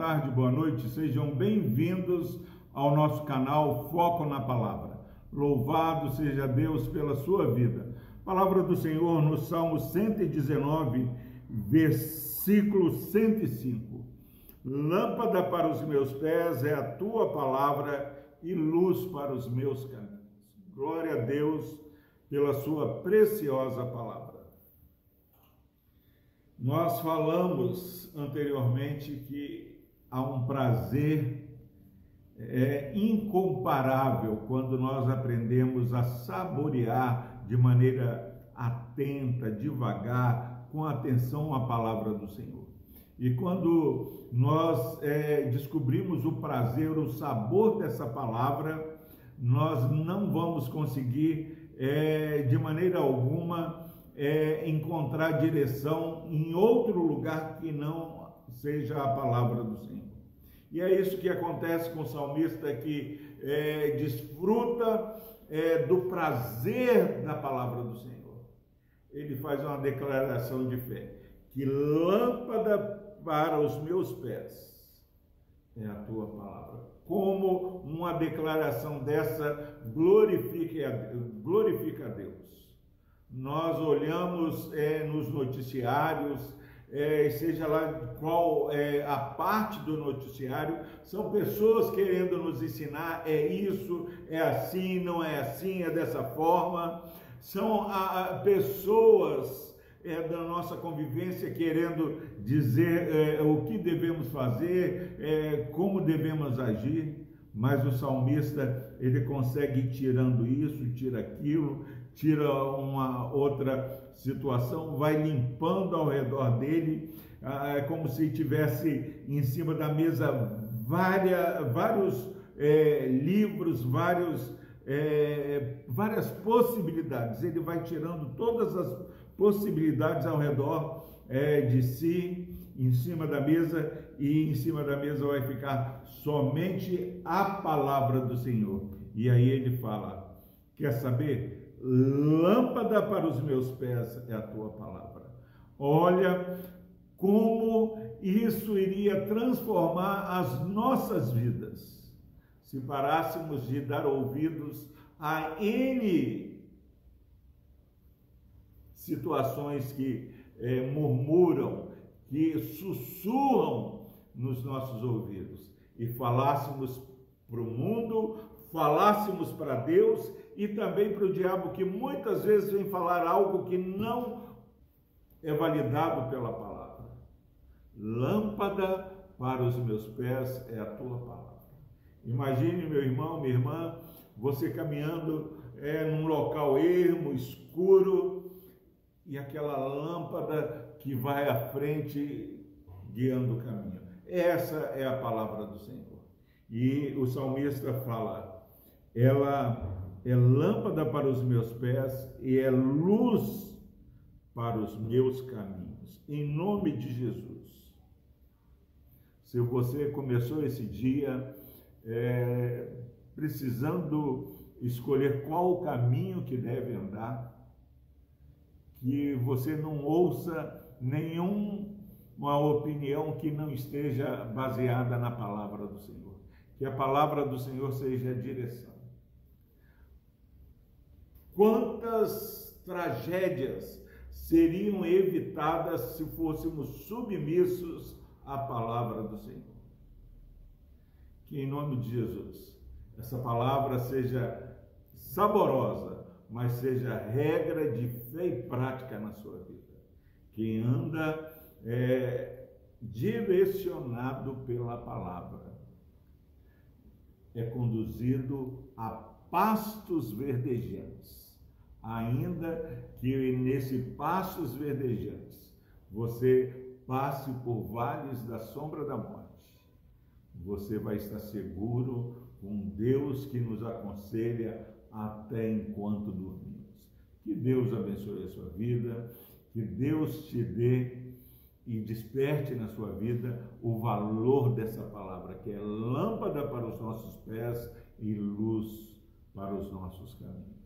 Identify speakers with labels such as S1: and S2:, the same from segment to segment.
S1: tarde, boa noite, sejam bem-vindos ao nosso canal Foco na Palavra. Louvado seja Deus pela sua vida. Palavra do Senhor no Salmo 119, versículo 105. Lâmpada para os meus pés é a tua palavra e luz para os meus caminhos. Glória a Deus pela sua preciosa palavra. Nós falamos anteriormente que há um prazer é, incomparável quando nós aprendemos a saborear de maneira atenta, devagar, com atenção a palavra do Senhor. E quando nós é, descobrimos o prazer, o sabor dessa palavra, nós não vamos conseguir é, de maneira alguma é, encontrar direção em outro lugar que não seja a palavra do Senhor. E é isso que acontece com o salmista que é, desfruta é, do prazer da palavra do Senhor. Ele faz uma declaração de fé: que lâmpada para os meus pés é a tua palavra. Como uma declaração dessa glorifica, glorifica a Deus nós olhamos é, nos noticiários, é, seja lá qual é a parte do noticiário, são pessoas querendo nos ensinar, é isso, é assim, não é assim, é dessa forma. São a, a pessoas é, da nossa convivência querendo dizer é, o que devemos fazer, é, como devemos agir. Mas o salmista, ele consegue ir tirando isso, tira aquilo, tira uma outra situação, vai limpando ao redor dele, ah, é como se tivesse em cima da mesa várias, vários é, livros, vários, é, várias possibilidades. Ele vai tirando todas as possibilidades ao redor é, de si, em cima da mesa, e em cima da mesa vai ficar somente a palavra do Senhor. E aí ele fala: Quer saber? Lâmpada para os meus pés é a tua palavra. Olha como isso iria transformar as nossas vidas se parássemos de dar ouvidos a N situações que é, murmuram, que sussurram nos nossos ouvidos e falássemos para o mundo, falássemos para Deus e também para o diabo, que muitas vezes vem falar algo que não é validado pela palavra. Lâmpada para os meus pés é a tua palavra. Imagine, meu irmão, minha irmã, você caminhando é, num local ermo, escuro, e aquela lâmpada que vai à frente guiando o caminho. Essa é a palavra do Senhor. E o salmista fala: ela é lâmpada para os meus pés e é luz para os meus caminhos. Em nome de Jesus. Se você começou esse dia é, precisando escolher qual o caminho que deve andar, que você não ouça nenhuma opinião que não esteja baseada na palavra do Senhor. Que a palavra do Senhor seja a direção. Quantas tragédias seriam evitadas se fôssemos submissos à palavra do Senhor? Que em nome de Jesus, essa palavra seja saborosa, mas seja regra de fé e prática na sua vida. Quem anda é, direcionado pela palavra é conduzido a pastos verdejantes ainda que nesse passos verdejantes você passe por vales da sombra da morte, você vai estar seguro com Deus que nos aconselha até enquanto dormimos. Que Deus abençoe a sua vida, que Deus te dê e desperte na sua vida o valor dessa palavra, que é lâmpada para os nossos pés e luz para os nossos caminhos.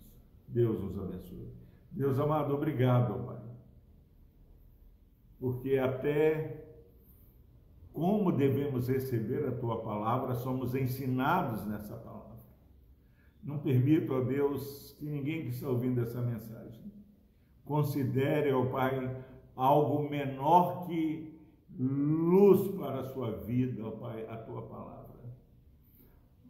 S1: Deus nos abençoe. Deus amado, obrigado, Pai. Porque até como devemos receber a tua palavra, somos ensinados nessa palavra. Não permita, ó Deus, que ninguém que está ouvindo essa mensagem considere, ó Pai, algo menor que luz para a sua vida, ó Pai, a tua palavra.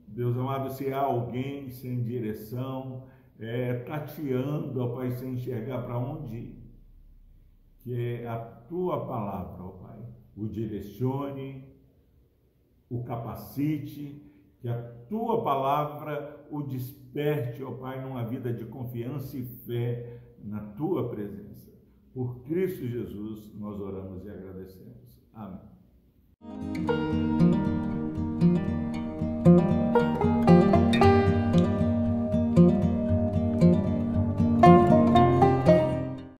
S1: Deus amado, se há alguém sem direção, é, tateando, ó Pai, sem enxergar para onde ir, que é a tua palavra, ó Pai, o direcione, o capacite, que a tua palavra o desperte, ó Pai, numa vida de confiança e fé na tua presença. Por Cristo Jesus, nós oramos e agradecemos. Amém.